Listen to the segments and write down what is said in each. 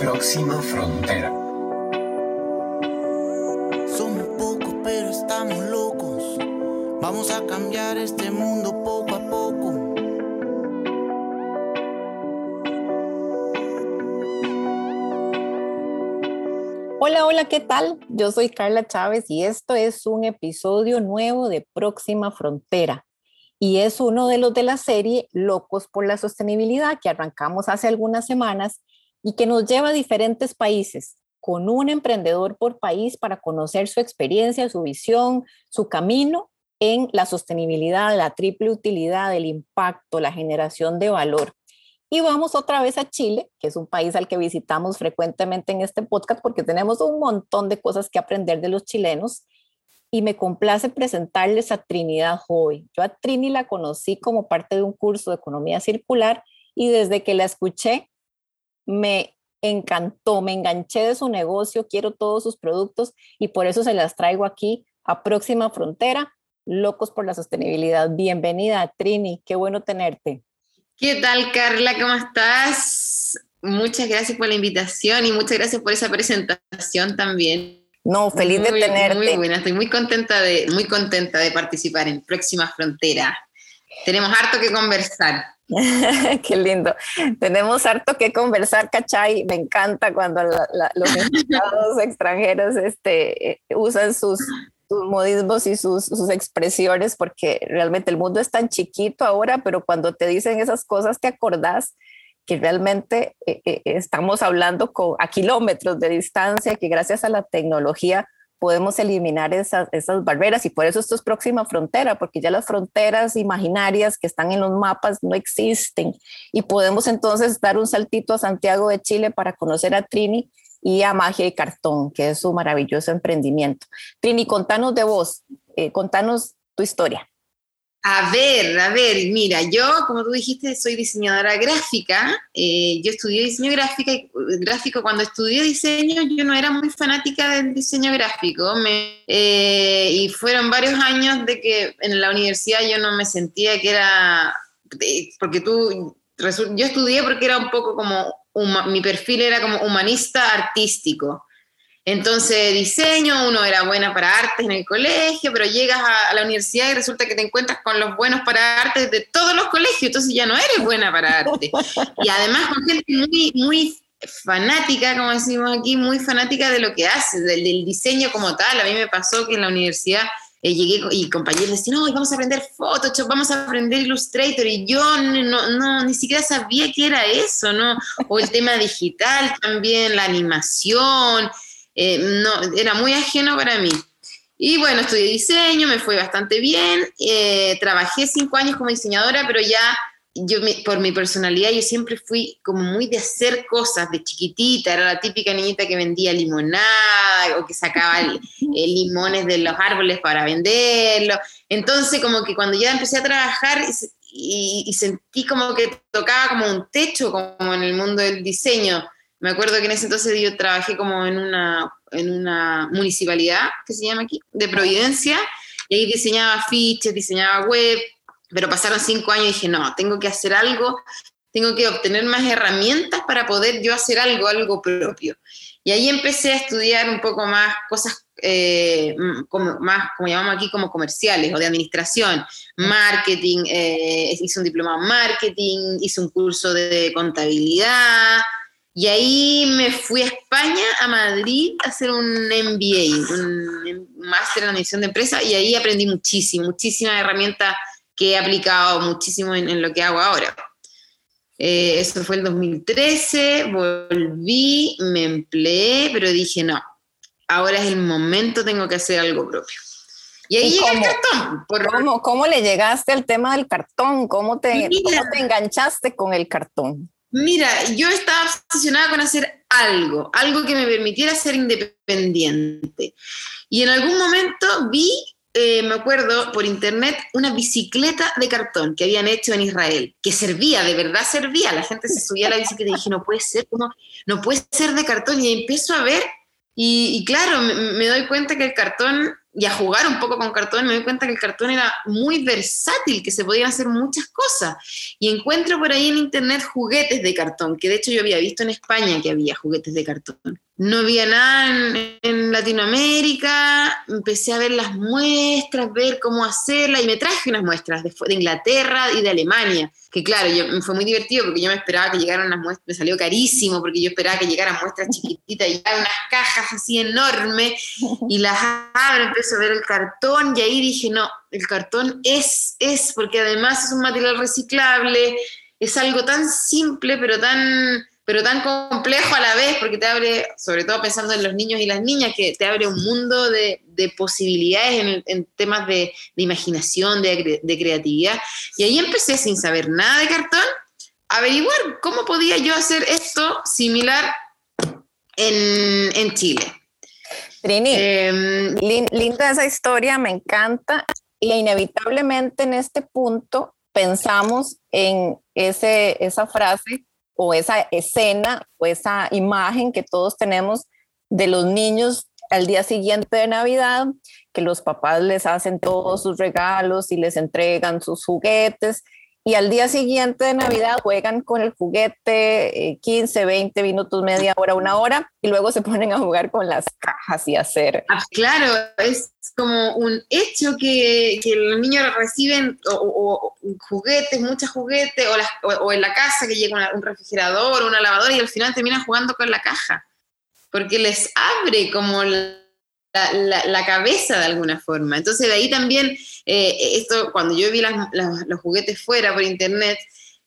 Próxima frontera. Somos pocos, pero estamos locos. Vamos a cambiar este mundo poco a poco. Hola, hola, ¿qué tal? Yo soy Carla Chávez y esto es un episodio nuevo de Próxima Frontera. Y es uno de los de la serie Locos por la Sostenibilidad que arrancamos hace algunas semanas y que nos lleva a diferentes países con un emprendedor por país para conocer su experiencia, su visión, su camino en la sostenibilidad, la triple utilidad, el impacto, la generación de valor. Y vamos otra vez a Chile, que es un país al que visitamos frecuentemente en este podcast porque tenemos un montón de cosas que aprender de los chilenos. Y me complace presentarles a Trinidad Joy. Yo a Trini la conocí como parte de un curso de economía circular y desde que la escuché me encantó, me enganché de su negocio, quiero todos sus productos y por eso se las traigo aquí a Próxima Frontera, Locos por la Sostenibilidad. Bienvenida, Trini, qué bueno tenerte. ¿Qué tal, Carla? ¿Cómo estás? Muchas gracias por la invitación y muchas gracias por esa presentación también. No, feliz de tenerte. Muy buena, estoy muy contenta de, muy contenta de participar en Próxima Frontera. Tenemos harto que conversar. Qué lindo. Tenemos harto que conversar, ¿cachai? Me encanta cuando los extranjeros este, usan sus, modismos y sus, sus, expresiones, porque realmente el mundo es tan chiquito ahora, pero cuando te dicen esas cosas te acordás que realmente eh, eh, estamos hablando con, a kilómetros de distancia, que gracias a la tecnología podemos eliminar esas, esas barreras y por eso esto es próxima frontera, porque ya las fronteras imaginarias que están en los mapas no existen y podemos entonces dar un saltito a Santiago de Chile para conocer a Trini y a Magia y Cartón, que es su maravilloso emprendimiento. Trini, contanos de vos, eh, contanos tu historia. A ver, a ver, mira, yo, como tú dijiste, soy diseñadora gráfica. Eh, yo estudié diseño gráfica, y, gráfico. Cuando estudié diseño, yo no era muy fanática del diseño gráfico. Eh, y fueron varios años de que en la universidad yo no me sentía que era. Porque tú. Yo estudié porque era un poco como. mi perfil era como humanista artístico. Entonces, diseño, uno era buena para artes en el colegio, pero llegas a, la universidad y resulta que te encuentras con los buenos para artes de todos los colegios, entonces ya no eres buena para arte. Y además con gente muy, muy fanática, como decimos aquí, muy fanática de lo que haces, del, diseño como tal. A mí me pasó que en la universidad eh, llegué y compañeros decían, no, vamos a aprender Photoshop, vamos a aprender Illustrator, y yo no, no, ni siquiera sabía qué era eso, ¿no? O el tema digital también, la animación, eh, no, era muy ajeno para mí. Y bueno, estudié diseño, me fue bastante bien, eh, trabajé cinco años como diseñadora, pero ya yo por mi personalidad yo siempre fui como muy de hacer cosas de chiquitita, era la típica niñita que vendía limonada o que sacaba limones de los árboles para venderlo. Entonces como que cuando ya empecé a trabajar y, y, sentí como que tocaba como un techo como en el mundo del diseño, me acuerdo que en ese entonces yo trabajé como en una, en una municipalidad, que se llama aquí, de Providencia, y ahí diseñaba fiches, diseñaba web, pero pasaron cinco años y dije, no, tengo que hacer algo, tengo que obtener más herramientas para poder yo hacer algo, algo propio. Y ahí empecé a estudiar un poco más cosas eh, como, más, como llamamos aquí, como comerciales o de administración, marketing, eh, hice un diplomado en marketing, hice un curso de contabilidad, y ahí me fui a España, a Madrid, a hacer un MBA, un máster en administración de empresa, y ahí aprendí muchísimo, muchísimas herramientas que he aplicado muchísimo en, lo que hago ahora. Eh, eso fue el 2013, volví, me empleé, pero dije, no, ahora es el momento, tengo que hacer algo propio. Y ahí llega el cartón. ¿Cómo, ¿Cómo, le llegaste al tema del cartón? ¿Cómo te, ¿Cómo te enganchaste con el cartón? Mira, yo estaba obsesionada con hacer algo, algo que me permitiera ser independiente. Y en algún momento vi, eh, me acuerdo, por internet, una bicicleta de cartón que habían hecho en Israel, que servía, de verdad servía. La gente se subía a la bicicleta y dije, no puede ser, no, puede ser de cartón. Y empiezo a ver, y, claro, me, doy cuenta que el cartón y a jugar un poco con cartón, me doy cuenta que el cartón era muy versátil, que se podían hacer muchas cosas. Y encuentro por ahí en internet juguetes de cartón, que de hecho yo había visto en España que había juguetes de cartón. No había nada en, Latinoamérica, empecé a ver las muestras, ver cómo hacerla, y me traje unas muestras de, Inglaterra y de Alemania que claro, yo, fue muy divertido porque yo me esperaba que llegaran las muestras, me salió carísimo porque yo esperaba que llegaran muestras chiquititas y unas cajas así enormes y las abro, empecé a ver el cartón y ahí dije, no, el cartón es, es, porque además es un material reciclable, es algo tan simple pero tan pero tan complejo a la vez, porque te abre, sobre todo pensando en los niños y las niñas, que te abre un mundo de, posibilidades en, temas de, imaginación, de, creatividad. Y ahí empecé, sin saber nada de cartón, a averiguar cómo podía yo hacer esto similar en, Chile. Trini, em, linda esa historia, me encanta. Y inevitablemente en este punto pensamos en ese, esa frase o esa escena o esa imagen que todos tenemos de los niños al día siguiente de Navidad, que los papás les hacen todos sus regalos y les entregan sus juguetes y al día siguiente de Navidad juegan con el juguete 15, eh, 20 minutos, media hora, una hora, y luego se ponen a jugar con las cajas y hacer. Ah, claro, es como un hecho que, que los niños reciben o, juguetes, muchos juguetes, o, en la casa que llega un refrigerador, una lavadora, y al final terminan jugando con la caja, porque les abre como cabeza de alguna forma. Entonces de ahí también, eh, esto cuando yo vi los juguetes fuera por internet,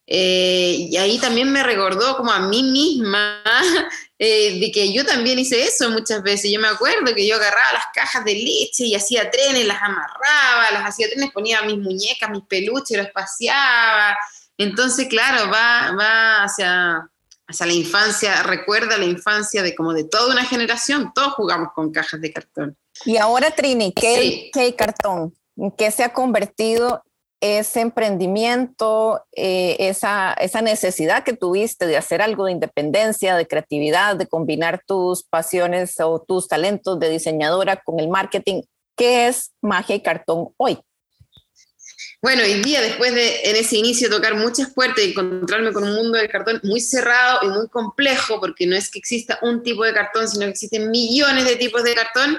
eh, y ahí también me recordó como a mí misma eh, de que yo también hice eso muchas veces. Yo me acuerdo que yo agarraba las cajas de leche y hacía trenes, las amarraba, las hacía trenes, ponía mis muñecas, mis peluches, los paseaba. Entonces, claro, va, va hacia, hacia la infancia, recuerda la infancia de como de toda una generación, todos jugamos con cajas de cartón. Y ahora, Trini, ¿qué, ¿qué cartón? ¿En qué se ha convertido ese emprendimiento, eh, esa, esa necesidad que tuviste de hacer algo de independencia, de creatividad, de combinar tus pasiones o tus talentos de diseñadora con el marketing? ¿Qué es magia y cartón hoy? Bueno, hoy día, después de en ese inicio tocar muchas puertas y encontrarme con un mundo del cartón muy cerrado y muy complejo, porque no es que exista un tipo de cartón, sino que existen millones de tipos de cartón,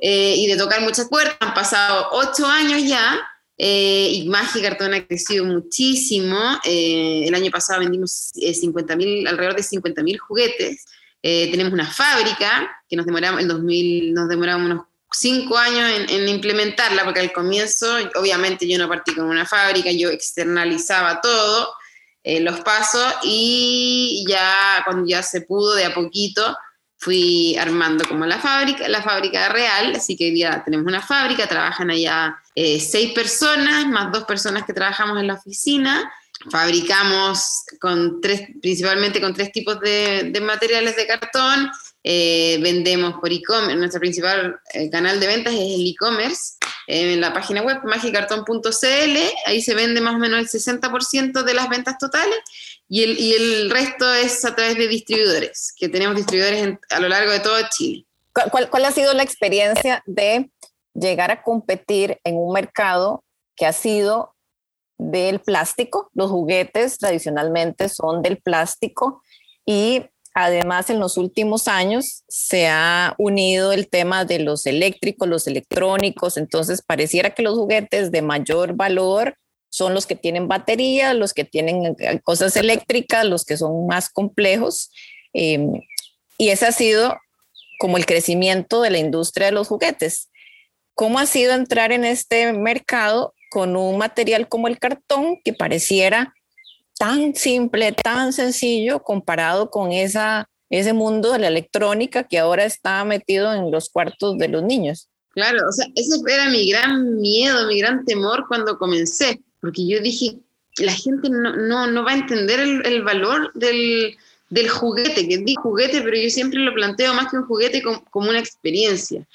eh, y de tocar muchas puertas, han pasado ocho años ya, eh, y Magia y Cartón ha crecido muchísimo. Eh, el año pasado vendimos 50 alrededor de 50.000 juguetes. tenemos una fábrica que nos demoramos, en 2000 nos demoramos unos cinco años en, implementarla, porque al comienzo, obviamente yo no partí con una fábrica, yo externalizaba todo, eh, los pasos, y ya cuando ya se pudo de a poquito, fui armando como la fábrica, la fábrica real, así que ya tenemos una fábrica, trabajan allá eh, seis personas, más dos personas que trabajamos en la oficina, fabricamos con tres, principalmente con tres tipos de, de materiales de cartón, eh, vendemos por e-commerce, nuestro principal eh, canal de ventas es el e-commerce, en la página web magicartón.cl, ahí se vende más o menos el 60% de las ventas totales y el, y el, resto es a través de distribuidores, que tenemos distribuidores a lo largo de todo Chile. ¿Cuál, ¿Cuál ha sido la experiencia de llegar a competir en un mercado que ha sido del plástico? Los juguetes tradicionalmente son del plástico y Además, en los últimos años se ha unido el tema de los eléctricos, los electrónicos, entonces pareciera que los juguetes de mayor valor son los que tienen batería, los que tienen eh, cosas eléctricas, los que son más complejos. Em, y ese ha sido como el crecimiento de la industria de los juguetes. ¿Cómo ha sido entrar en este mercado con un material como el cartón que pareciera tan simple, tan sencillo comparado con esa, ese mundo de la electrónica que ahora está metido en los cuartos de los niños. Claro, o sea, ese era mi gran miedo, mi gran temor cuando comencé, porque yo dije, la gente no, no, no va a entender el, valor del, del, juguete, que es juguete, pero yo siempre lo planteo más que un juguete como, como una experiencia.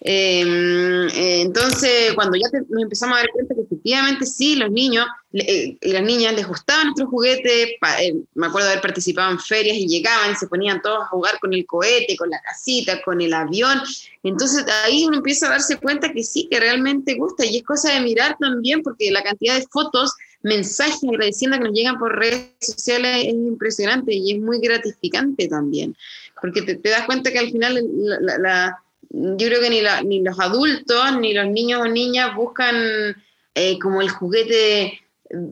Em, eh, entonces, cuando ya nos empezamos a dar cuenta que efectivamente sí, los niños eh, y las niñas les gustaban nuestros juguetes, eh, me acuerdo haber participado en ferias y llegaban y se ponían todos a jugar con el cohete, con la casita, con el avión. Entonces ahí uno empieza a darse cuenta que sí, que realmente gusta y es cosa de mirar también porque la cantidad de fotos, mensajes agradeciendo que nos llegan por redes sociales es impresionante y es muy gratificante también, porque te, das cuenta que al final la yo creo que ni, ni los adultos, ni los niños o niñas buscan eh, como el juguete,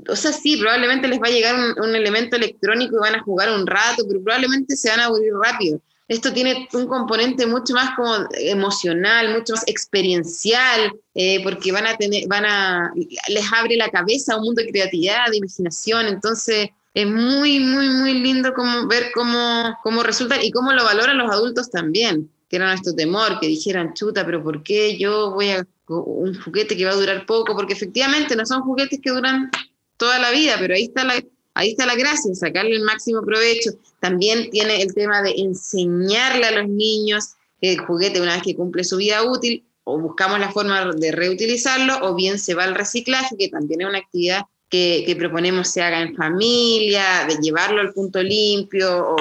o sea, sí, probablemente les va a llegar un, elemento electrónico y van a jugar un rato, pero probablemente se van a aburrir rápido. Esto tiene un componente mucho más como emocional, mucho más experiencial, eh, porque van a tener, van a, les abre la cabeza a un mundo de creatividad, de imaginación, entonces es muy, muy, muy lindo como, ver cómo, cómo resulta y cómo lo valoran los adultos también era nuestro temor, que dijeran, chuta, pero ¿por qué yo voy a un juguete que va a durar poco? Porque efectivamente no son juguetes que duran toda la vida, pero ahí está la, ahí está la gracia, sacarle el máximo provecho. También tiene el tema de enseñarle a los niños que el juguete una vez que cumple su vida útil, o buscamos la forma de reutilizarlo, o bien se va al reciclaje, que también es una actividad que, que proponemos se haga en familia, de llevarlo al punto limpio o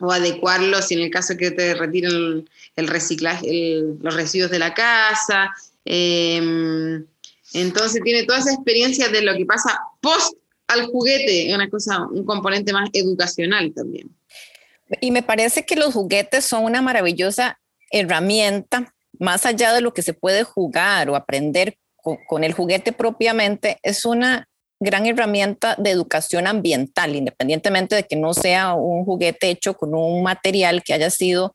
o adecuarlo si en el caso que te retiren el, reciclaje, los residuos de la casa. Em, entonces tiene toda esa experiencia de lo que pasa post al juguete, una cosa, un componente más educacional también. Y me parece que los juguetes son una maravillosa herramienta, más allá de lo que se puede jugar o aprender con el juguete propiamente, es una gran herramienta de educación ambiental, independientemente de que no sea un juguete hecho con un material que haya sido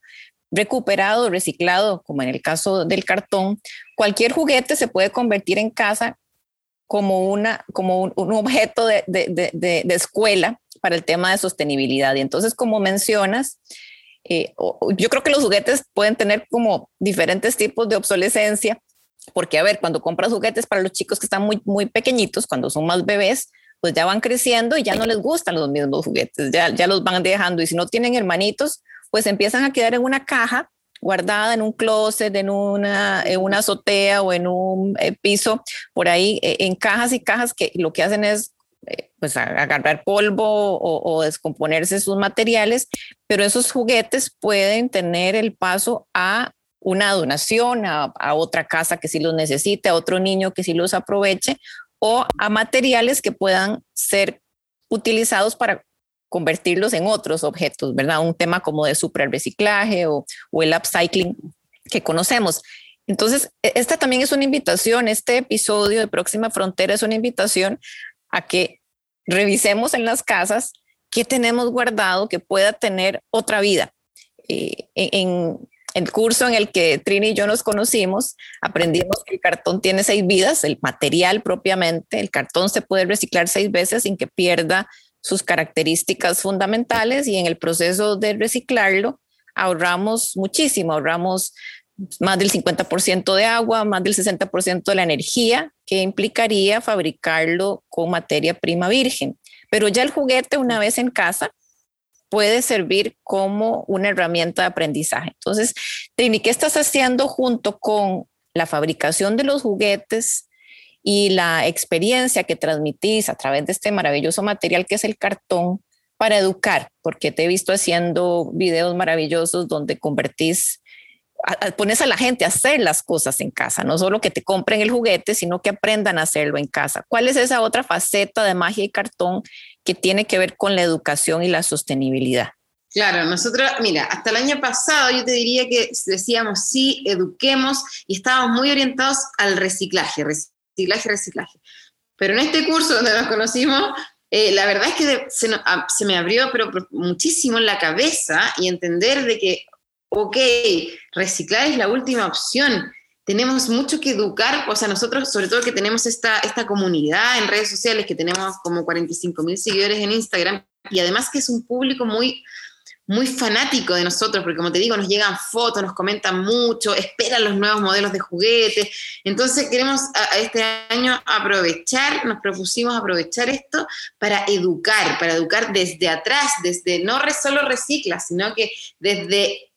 recuperado, reciclado, como en el caso del cartón. Cualquier juguete se puede convertir en casa como, una, como un, objeto de, de, escuela para el tema de sostenibilidad. Y entonces, como mencionas, eh, yo creo que los juguetes pueden tener como diferentes tipos de obsolescencia porque, a ver, cuando compras juguetes para los chicos que están muy, muy pequeñitos, cuando son más bebés, pues ya van creciendo y ya no les gustan los mismos juguetes, ya, ya los van dejando. Y si no tienen hermanitos, pues empiezan a quedar en una caja guardada en un closet, en una, en una azotea o en un eh, piso, por ahí, eh, en cajas y cajas que lo que hacen es eh, pues agarrar polvo o, o, descomponerse sus materiales, pero esos juguetes pueden tener el paso a una donación a, otra casa que sí los necesite, a otro niño que sí los aproveche, o a materiales que puedan ser utilizados para convertirlos en otros objetos, ¿verdad? Un tema como de super reciclaje o, o el upcycling que conocemos. Entonces, e, esta también es una invitación, este episodio de Próxima Frontera es una invitación a que revisemos en las casas qué tenemos guardado que pueda tener otra vida. Eh, en, el curso en el que Trini y yo nos conocimos, aprendimos que el cartón tiene seis vidas, el material propiamente, el cartón se puede reciclar seis veces sin que pierda sus características fundamentales y en el proceso de reciclarlo ahorramos muchísimo, ahorramos más del 50% de agua, más del 60% de la energía que implicaría fabricarlo con materia prima virgen. Pero ya el juguete una vez en casa puede servir como una herramienta de aprendizaje. Entonces, Trini, ¿qué estás haciendo junto con la fabricación de los juguetes y la experiencia que transmitís a través de este maravilloso material que es el cartón para educar? Porque te he visto haciendo videos maravillosos donde convertís pones a la gente a hacer las cosas en casa, no solo que te compren el juguete, sino que aprendan a hacerlo en casa. ¿Cuál es esa otra faceta de magia y cartón que tiene que ver con la educación y la sostenibilidad? Claro, nosotros, mira, hasta el año pasado yo te diría que decíamos sí, eduquemos y estábamos muy orientados al reciclaje, reciclaje, reciclaje. Pero en este curso donde nos conocimos, eh, la verdad es que se, ah, se, me abrió pero muchísimo la cabeza y entender de que, ok, reciclar es la última opción. Tenemos mucho que educar, o sea, nosotros, sobre todo que tenemos esta, esta comunidad en redes sociales, que tenemos como 45 mil seguidores en Instagram, y además que es un público muy, muy fanático de nosotros, porque como te digo, nos llegan fotos, nos comentan mucho, esperan los nuevos modelos de juguetes. Entonces queremos este año aprovechar, nos propusimos aprovechar esto para educar, para educar desde atrás, desde no solo recicla, sino que desde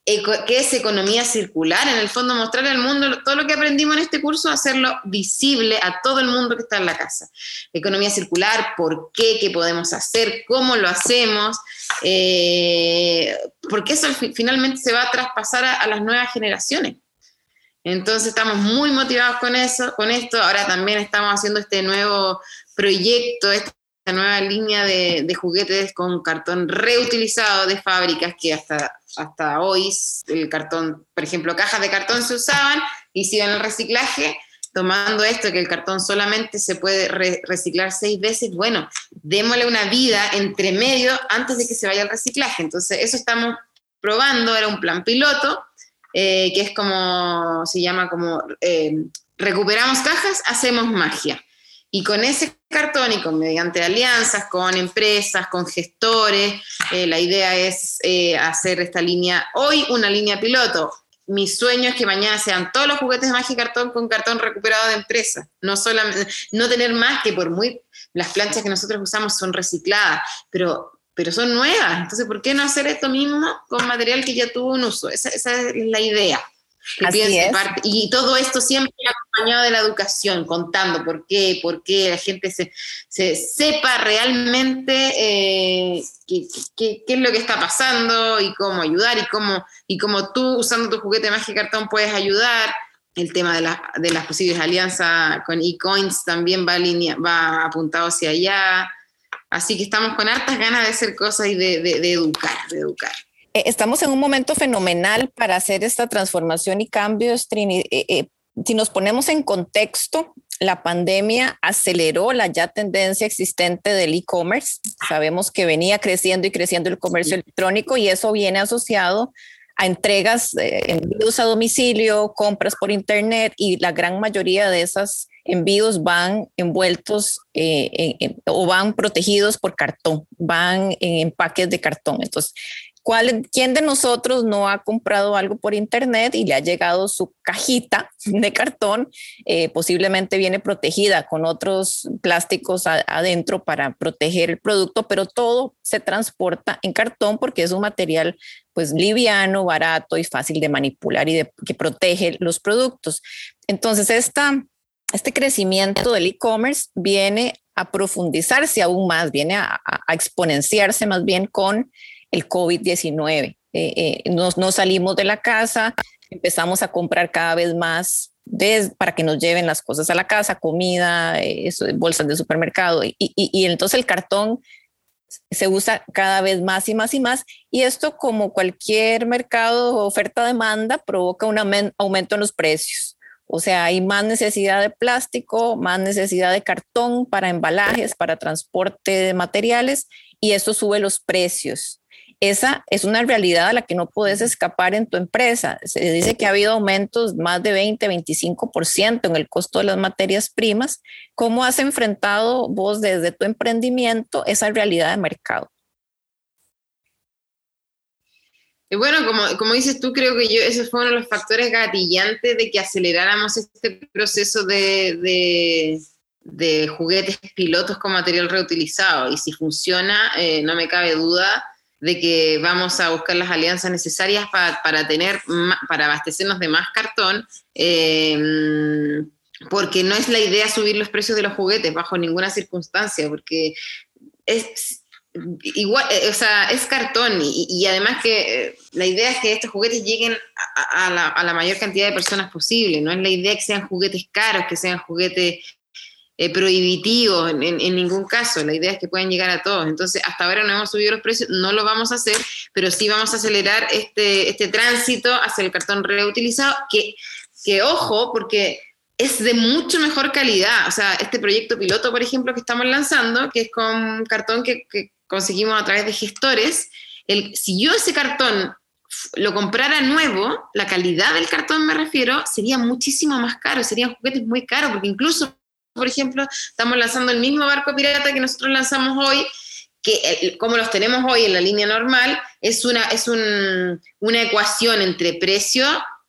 qué es economía circular, en el fondo mostrarle al mundo todo lo que aprendimos en este curso, hacerlo visible a todo el mundo que está en la casa. Economía circular, por qué, qué podemos hacer, cómo lo hacemos, eh, porque eso finalmente se va a traspasar a, las nuevas generaciones. Entonces estamos muy motivados con eso, con esto. Ahora también estamos haciendo este nuevo proyecto, esta nueva línea de, juguetes con cartón reutilizado de fábricas que hasta hasta hoy el cartón, por ejemplo, cajas de cartón se usaban y siguen el reciclaje, tomando esto que el cartón solamente se puede reciclar seis veces, bueno, démosle una vida entre medio antes de que se vaya al reciclaje. Entonces, eso estamos probando, era un plan piloto, eh, que es como, se llama como, eh, recuperamos cajas, hacemos magia. Y con ese cartón y con mediante alianzas con empresas, con gestores, eh, la idea es eh, hacer esta línea, hoy una línea piloto. Mi sueño es que mañana sean todos los juguetes de magia y cartón con cartón recuperado de empresa. No solamente, no tener más que por muy, las planchas que nosotros usamos son recicladas, pero pero son nuevas. Entonces, ¿por qué no hacer esto mismo con material que ya tuvo un uso? esa es la idea. Y todo esto siempre acompañado de la educación, contando por qué, por qué la gente se, sepa realmente eh, qué, es lo que está pasando y cómo ayudar y cómo, y cómo tú usando tu juguete de magia cartón puedes ayudar. El tema de, de las posibles alianzas con eCoins también va, línea, va apuntado hacia allá. Así que estamos con hartas ganas de hacer cosas y de, de educar, de educar. Eh, estamos en un momento fenomenal para hacer esta transformación y cambio. Eh, eh, si nos ponemos en contexto, la pandemia aceleró la ya tendencia existente del e-commerce. Sabemos que venía creciendo y creciendo el comercio electrónico y eso viene asociado a entregas, envíos a domicilio, compras por internet y la gran mayoría de esos envíos van envueltos o van protegidos por cartón, van en empaques de cartón. Entonces, ¿Quién de nosotros no ha comprado algo por internet y le ha llegado su cajita de cartón? Eh, posiblemente viene protegida con otros plásticos adentro para proteger el producto, pero todo se transporta en cartón porque es un material pues liviano, barato y fácil de manipular y que protege los productos. Entonces, esta, este crecimiento del e-commerce viene a profundizarse aún más, viene a exponenciarse más bien con el COVID-19. Eh, eh, nos, no salimos de la casa, empezamos a comprar cada vez más para que nos lleven las cosas a la casa, comida, eh, bolsas de supermercado. Y, y, entonces el cartón se usa cada vez más y más y más. Y esto, como cualquier mercado, oferta-demanda, provoca un aumento en los precios. O sea, hay más necesidad de plástico, más necesidad de cartón para embalajes, para transporte de materiales, y eso sube los precios esa es una realidad a la que no puedes escapar en tu empresa. Se dice que ha habido aumentos más de 20, 25% en el costo de las materias primas. ¿Cómo has enfrentado vos desde tu emprendimiento esa realidad de mercado? Bueno, como, como dices tú, creo que yo, esos fueron los factores gatillantes de que aceleráramos este proceso de, de, juguetes pilotos con material reutilizado. Y si funciona, eh, no me cabe duda de que vamos a buscar las alianzas necesarias para tener, para abastecernos de más cartón, em, porque no es la idea subir los precios de los juguetes bajo ninguna circunstancia, porque es igual, eh, o sea, es cartón y, además que eh, la idea es que estos juguetes lleguen a, la, a, la, mayor cantidad de personas posible, no es la idea que sean juguetes caros, que sean juguetes eh, prohibitivo en, ningún caso. La idea es que puedan llegar a todos. Entonces, hasta ahora no hemos subido los precios, no lo vamos a hacer, pero sí vamos a acelerar este, este tránsito hacia el cartón reutilizado, que, que ojo, porque es de mucho mejor calidad. O sea, este proyecto piloto, por ejemplo, que estamos lanzando, que es con cartón que, conseguimos a través de gestores, si yo ese cartón lo comprara nuevo, la calidad del cartón me refiero, sería muchísimo más caro, serían juguetes muy caros, porque incluso por ejemplo, estamos lanzando el mismo barco pirata que nosotros lanzamos hoy, que como los tenemos hoy en la línea normal, es una, es una ecuación entre precio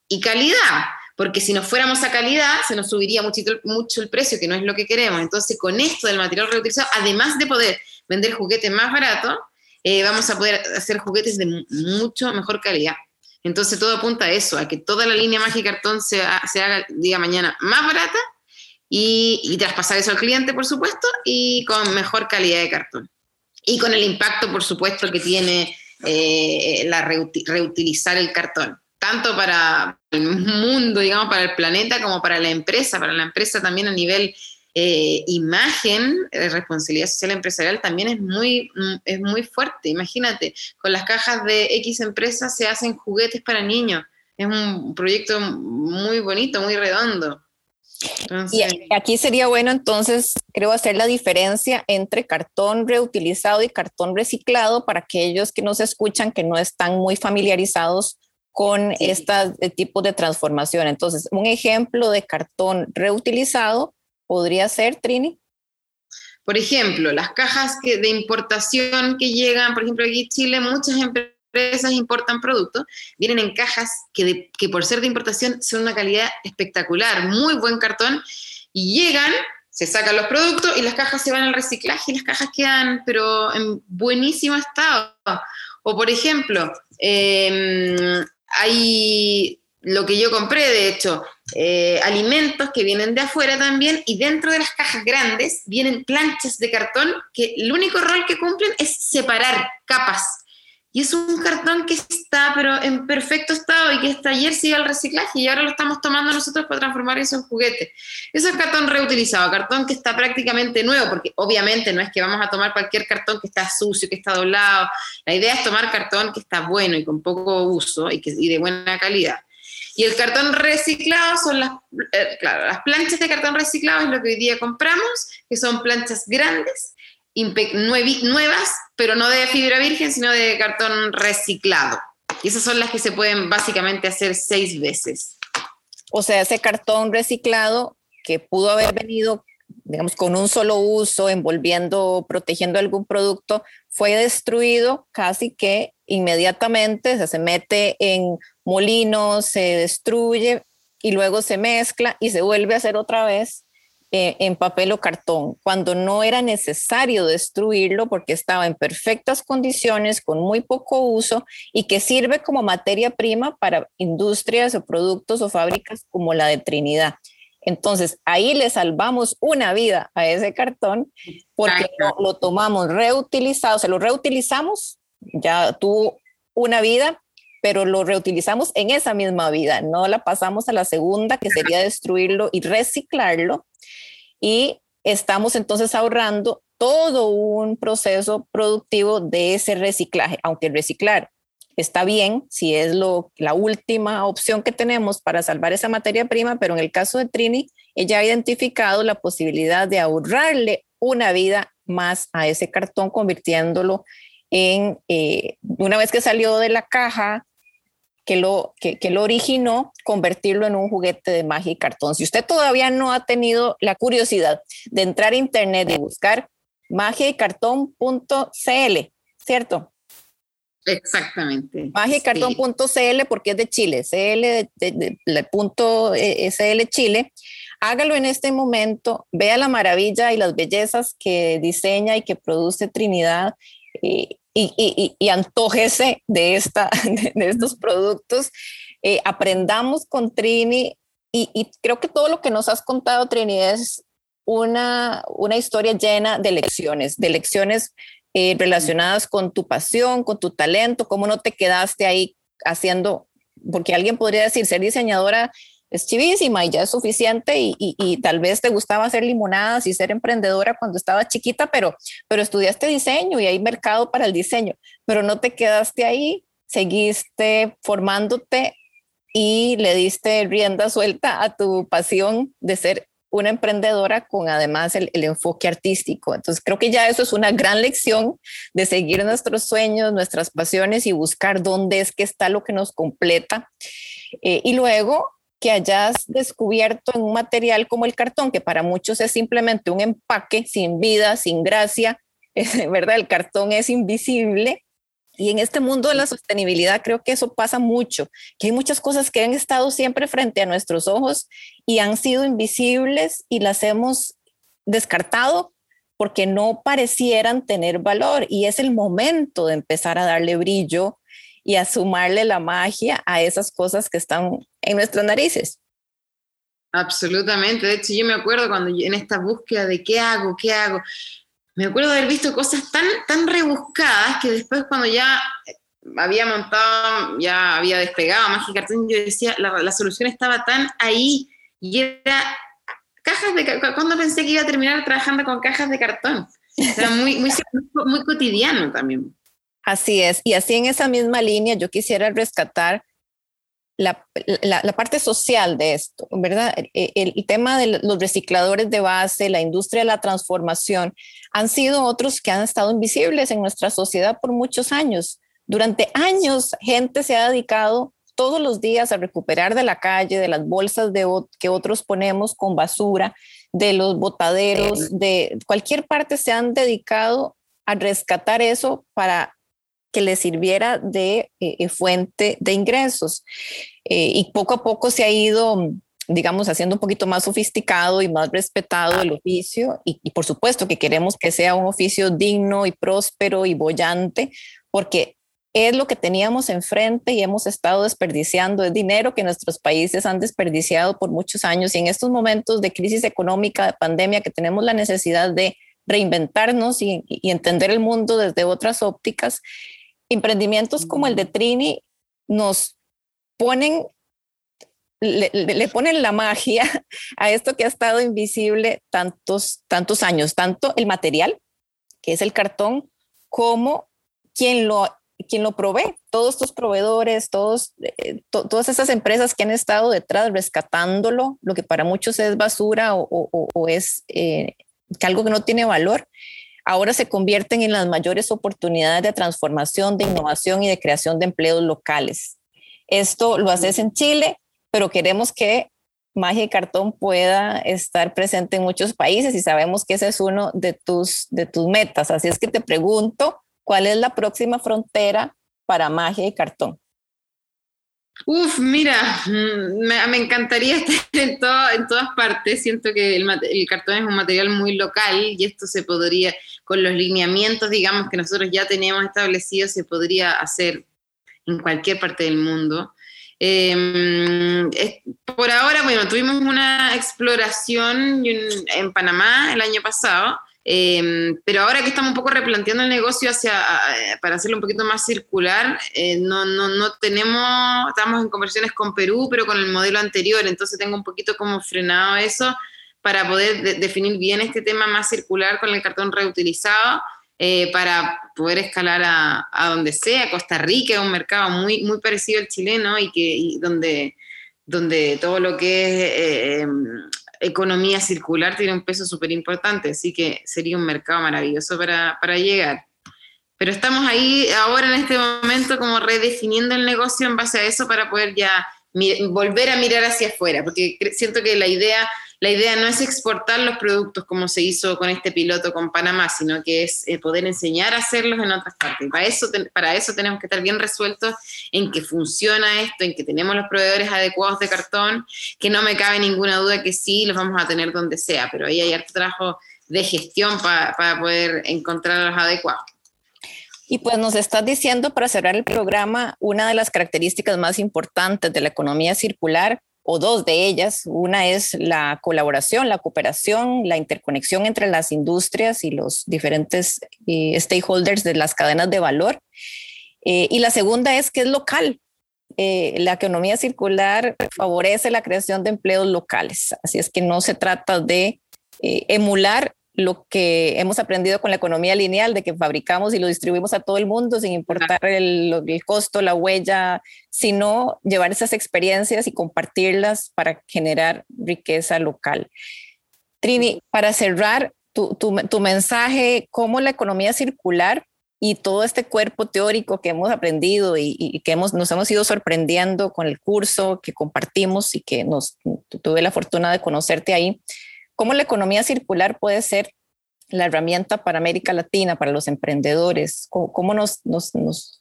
y calidad, porque si nos fuéramos a calidad, se nos subiría mucho, mucho el precio, que no es lo que queremos. Entonces, con esto del material reutilizado, además de poder vender juguetes más baratos, eh, vamos a poder hacer juguetes de mucho mejor calidad. Entonces todo apunta a eso, a que toda la línea Magia y Cartón se, se haga día mañana más barata y, traspasar eso al cliente, por supuesto, y con mejor calidad de cartón. Y con el impacto, por supuesto, que tiene eh, la reutilizar el cartón, tanto para el mundo, digamos, para el planeta, como para la empresa. Para la empresa también a nivel eh, imagen, eh, responsabilidad social empresarial también es muy, mm, es muy fuerte. Imagínate, con las cajas de X empresas se hacen juguetes para niños. Es un proyecto muy bonito, muy redondo. Y aquí sería bueno entonces, creo, hacer la diferencia entre cartón reutilizado y cartón reciclado para aquellos que nos escuchan que no están muy familiarizados con este tipo de transformación. Entonces, un ejemplo de cartón reutilizado podría ser, Trini? Por ejemplo, las cajas que, de importación que llegan, por ejemplo, aquí en Chile, muchas empresas importan productos, vienen en cajas que, que por ser de importación son una calidad espectacular, muy buen cartón, y llegan, se sacan los productos y las cajas se van al reciclaje y las cajas quedan, pero en buenísimo estado. O por ejemplo, em, hay lo que yo compré, de hecho, eh, alimentos que vienen de afuera también, y dentro de las cajas grandes vienen planchas de cartón que el único rol que cumplen es separar capas. Y es un cartón que está, pero en perfecto estado y que hasta ayer se iba al reciclaje y ahora lo estamos tomando nosotros para transformar eso en juguete. Eso es cartón reutilizado, cartón que está prácticamente nuevo, porque obviamente no es que vamos a tomar cualquier cartón que está sucio, que está doblado. La idea es tomar cartón que está bueno y con poco uso y, que, y de buena calidad. Y el cartón reciclado son las, eh, claro, las planchas de cartón reciclado es lo que hoy día compramos, que son planchas grandes, nuevas, pero no de fibra virgen, sino de cartón reciclado. Y esas son las que se pueden básicamente hacer seis veces. O sea, ese cartón reciclado que pudo haber venido, digamos, con un solo uso, envolviendo, protegiendo algún producto, fue destruido casi que inmediatamente, o se mete en molino, se destruye y luego se mezcla y se vuelve a hacer otra vez eh, en papel o cartón, cuando no era necesario destruirlo porque estaba en perfectas condiciones, con muy poco uso y que sirve como materia prima para industrias o productos o fábricas como la de Trinidad. Entonces, ahí le salvamos una vida a ese cartón porque lo, lo, tomamos reutilizado, se lo reutilizamos, ya tuvo una vida pero lo reutilizamos en esa misma vida, no la pasamos a la segunda, que sería destruirlo y reciclarlo. Y estamos entonces ahorrando todo un proceso productivo de ese reciclaje, aunque reciclar está bien si es lo, la última opción que tenemos para salvar esa materia prima, pero en el caso de Trini, ella ha identificado la posibilidad de ahorrarle una vida más a ese cartón, convirtiéndolo en, eh, una vez que salió de la caja, que lo, que, lo originó, convertirlo en un juguete de magia y cartón. Si usted todavía no ha tenido la curiosidad de entrar a internet y buscar magia y cartón.cl, ¿cierto? Exactamente. Magicartón.cl porque es de Chile, CL de, punto eh, CL Chile. Hágalo en este momento, vea la maravilla y las bellezas que diseña y que produce Trinidad. Eh, y, y, antojese de, esta, de, estos productos. Eh, aprendamos con Trini y, creo que todo lo que nos has contado, Trini, es una, una historia llena de lecciones, de lecciones eh, relacionadas con tu pasión, con tu talento, cómo no te quedaste ahí haciendo, porque alguien podría decir, ser diseñadora es chivísima y ya es suficiente y, tal vez te gustaba hacer limonadas y ser emprendedora cuando estaba chiquita, pero, pero estudiaste diseño y hay mercado para el diseño, pero no te quedaste ahí, seguiste formándote y le diste rienda suelta a tu pasión de ser una emprendedora con además el, enfoque artístico. Entonces creo que ya eso es una gran lección de seguir nuestros sueños, nuestras pasiones y buscar dónde es que está lo que nos completa. Eh, y luego que hayas descubierto en un material como el cartón, que para muchos es simplemente un empaque sin vida, sin gracia, ¿verdad? El cartón es invisible. Y en este mundo de la sostenibilidad creo que eso pasa mucho, que hay muchas cosas que han estado siempre frente a nuestros ojos y han sido invisibles y las hemos descartado porque no parecieran tener valor. Y es el momento de empezar a darle brillo y a sumarle la magia a esas cosas que están en nuestras narices. Absolutamente. De hecho, yo me acuerdo cuando en esta búsqueda de qué hago, qué hago, me acuerdo de haber visto cosas tan, tan rebuscadas que después cuando ya había montado, ya había despegado Magic Cartón, yo decía, la, la, solución estaba tan ahí y era cajas de cuando pensé que iba a terminar trabajando con cajas de cartón. Era muy, muy, muy cotidiano también. Así es, y así en esa misma línea yo quisiera rescatar la, la, la, parte social de esto, ¿verdad? El, el, tema de los recicladores de base, la industria de la transformación, han sido otros que han estado invisibles en nuestra sociedad por muchos años. Durante años, gente se ha dedicado todos los días a recuperar de la calle, de las bolsas de, que otros ponemos con basura, de los botaderos, de cualquier parte se han dedicado a rescatar eso para que les sirviera de eh, eh, fuente de ingresos. Eh, y poco a poco se ha ido, digamos, haciendo un poquito más sofisticado y más respetado el oficio. Y, por supuesto que queremos que sea un oficio digno y próspero y bollante, porque es lo que teníamos enfrente y hemos estado desperdiciando, es dinero que nuestros países han desperdiciado por muchos años y en estos momentos de crisis económica, de pandemia, que tenemos la necesidad de reinventarnos y entender el mundo desde otras ópticas, emprendimientos como el de Trini nos ponen, le, le, ponen la magia a esto que ha estado invisible tantos, tantos años, tanto el material, que es el cartón, como quien lo, quien lo provee, todos estos proveedores, todos, eh, to, todas esas empresas que han estado detrás rescatándolo, lo que para muchos es basura o, o, o es eh, algo que no tiene valor, ahora se convierten en las mayores oportunidades de transformación, de innovación y de creación de empleos locales. Esto lo haces en Chile, pero queremos que Magia y Cartón pueda estar presente en muchos países y sabemos que ese es uno de tus, de tus metas. Así es que te pregunto, ¿cuál es la próxima frontera para Magia y Cartón? Uf, mira, mm, me, encantaría estar en, todo, en, todas partes. Siento que el, cartón es un material muy local y esto se podría, con los lineamientos, digamos, que nosotros ya tenemos establecidos, se podría hacer en cualquier parte del mundo. Es, por ahora, bueno, tuvimos una exploración en Panamá el año pasado eh, pero ahora que estamos un poco replanteando el negocio hacia, para hacerlo un poquito más circular, eh, no, no, no tenemos, estamos en conversiones con Perú, pero con el modelo anterior, entonces tengo un poquito como frenado eso para poder de, definir bien este tema más circular con el cartón reutilizado. Eh, para poder escalar a, a, donde sea. Costa Rica es un mercado muy, muy parecido al chileno y, que, donde, donde todo lo que es eh, em, economía circular tiene un peso súper importante, así que sería un mercado maravilloso para, para, llegar. Pero estamos ahí ahora en este momento como redefiniendo el negocio en base a eso para poder ya volver a mirar hacia afuera, porque siento que la idea la idea no es exportar los productos como se hizo con este piloto con Panamá, sino que es eh, poder enseñar a hacerlos en otras partes. Para eso, para eso tenemos que estar bien resueltos en que funciona esto, en que tenemos los proveedores adecuados de cartón, que no me cabe ninguna duda que sí, los vamos a tener donde sea, pero ahí hay harto trabajo de gestión para, poder encontrar los adecuados. Y pues nos estás diciendo para cerrar el programa, una de las características más importantes de la economía circular o dos de ellas. Una es la colaboración, la cooperación, la interconexión entre las industrias y los diferentes eh, stakeholders de las cadenas de valor. Eh, y la segunda es que es local. Eh, la economía circular favorece la creación de empleos locales. Así es que no se trata de emular lo que hemos aprendido con la economía lineal, de que fabricamos y lo distribuimos a todo el mundo sin importar el, el, costo, la huella, sino llevar esas experiencias y compartirlas para generar riqueza local. Trini, para cerrar tu, tu, tu mensaje, cómo la economía circular y todo este cuerpo teórico que hemos aprendido y, y, que hemos, nos hemos ido sorprendiendo con el curso que compartimos y que nos tuve la fortuna de conocerte ahí, cómo la economía circular puede ser la herramienta para América Latina, para los emprendedores, cómo, cómo nos, nos, nos,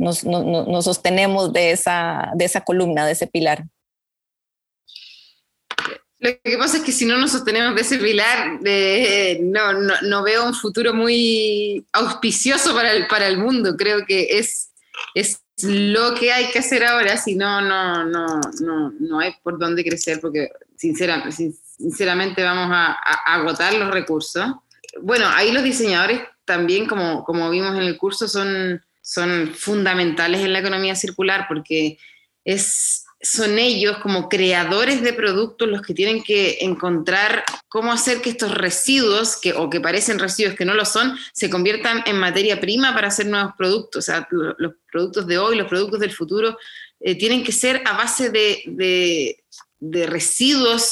nos, sostenemos de esa, de esa columna, de ese pilar. Lo que pasa es que si no nos sostenemos de ese pilar, de, no, no, no, veo un futuro muy auspicioso para el, para el mundo. Creo que es, es lo que hay que hacer ahora, si no, no, no, no, no hay por dónde crecer, porque sinceramente, sinceramente vamos a, agotar los recursos. Bueno, ahí los diseñadores también, como, como vimos en el curso, son, son fundamentales en la economía circular, porque es, son ellos como creadores de productos los que tienen que encontrar cómo hacer que estos residuos, que, o que parecen residuos que no lo son, se conviertan en materia prima para hacer nuevos productos. O sea, los productos de hoy, los productos del futuro, eh, tienen que ser a base de, residuos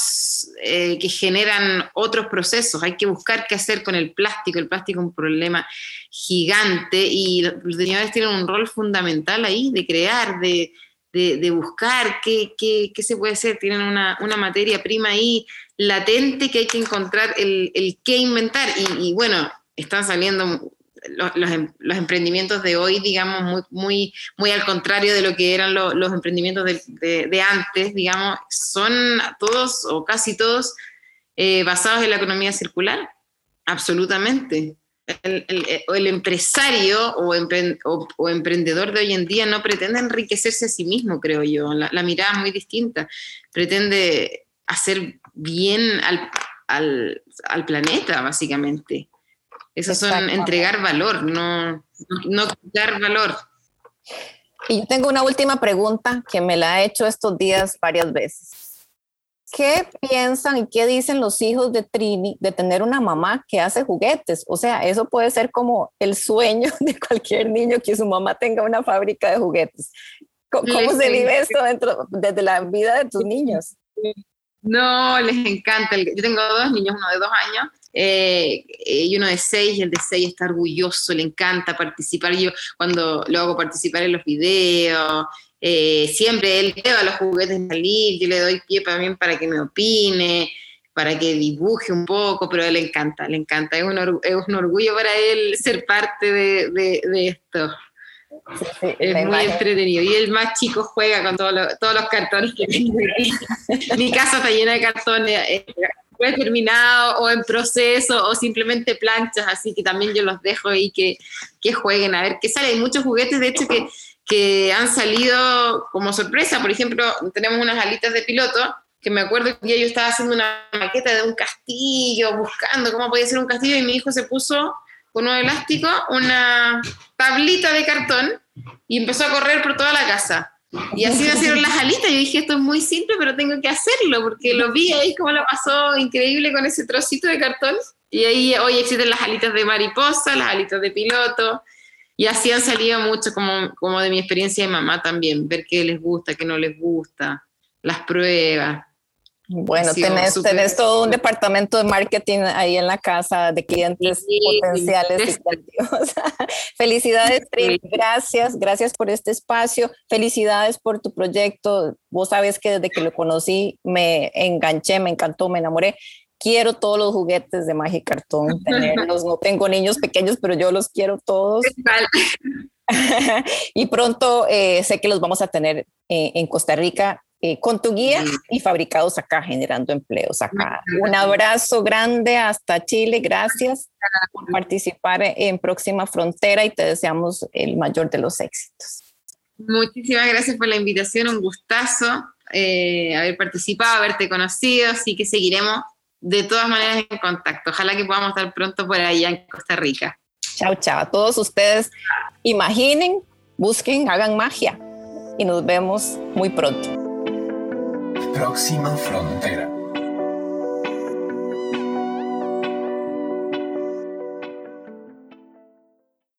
eh, que generan otros procesos. Hay que buscar qué hacer con el plástico. El plástico es un problema gigante y los diseñadores tienen un rol fundamental ahí de crear, de de, buscar qué, qué, qué, se puede hacer. Tienen una, una, materia prima ahí latente que hay que encontrar el, el qué inventar. Y, bueno, están saliendo los, em, los, emprendimientos de hoy, digamos, muy, muy, muy al contrario de lo que eran los emprendimientos de, antes, digamos, son todos o casi todos eh, basados en la economía circular. Absolutamente el, el, empresario o, emprendedor de hoy en día no pretende enriquecerse a sí mismo, creo yo. La, mirada es muy distinta. Pretende hacer bien al planeta, básicamente. Eso son entregar valor, no, no quitar valor. Y yo tengo una última pregunta que me la he hecho estos días varias veces. ¿qué piensan y qué dicen los hijos de Trini de tener una mamá que hace juguetes? O sea, eso puede ser como el sueño de cualquier niño que su mamá tenga una fábrica de juguetes. ¿Cómo, se vive esto dentro, desde la vida de tus niños? No, les encanta. Yo tengo dos niños, uno de dos años eh, y uno de seis, y el de seis está orgulloso, le encanta participar. Yo cuando lo hago participar en los videos, eh, siempre él lleva los juguetes salir, yo le doy pie también para que me opine, para que dibuje un poco, pero a él le encanta, le encanta, es un, orgullo para él ser parte de, esto. es muy entretenido. Y el más chico juega con todos los cartones que Mi casa está llena de cartones, eh, terminado o en proceso o simplemente planchas, así que también yo los dejo ahí que, que jueguen a ver qué sale. Hay muchos juguetes, de hecho, que que han salido como sorpresa. Por ejemplo, tenemos unas alitas de piloto, que me acuerdo que yo estaba haciendo una maqueta de un castillo, buscando cómo podía ser un castillo, y mi hijo se puso con un elástico una tablita de cartón y empezó a correr por toda la casa. Y así nacieron las alitas. Yo dije, esto es muy simple, pero tengo que hacerlo, porque lo vi ahí como lo pasó increíble con ese trocito de cartón. Y ahí hoy existen las alitas de mariposa, las alitas de piloto, y así han salido mucho como, como de mi experiencia de mamá también, ver qué les gusta, qué no les gusta, las pruebas. Bueno, tenés, todo un departamento de marketing ahí en la casa de clientes potenciales. Felicidades, Trin. Gracias, gracias por este espacio. Felicidades por tu proyecto. Vos sabes que desde que lo conocí me enganché, me encantó, me enamoré quiero todos los juguetes de Magia Cartón, tenerlos. No tengo niños pequeños, pero yo los quiero todos. y pronto eh, sé que los vamos a tener eh, en Costa Rica eh, con tu guía y fabricados acá, generando empleos acá. Un abrazo grande hasta Chile. Gracias por participar en Próxima Frontera y te deseamos el mayor de los éxitos. Muchísimas gracias por la invitación, un gustazo haber participado, haberte conocido, así que seguiremos de todas maneras en contacto. Ojalá que podamos estar pronto por allá en Costa Rica. Chao, chao. A todos ustedes, imaginen, busquen, hagan magia y nos vemos muy pronto. Próxima frontera.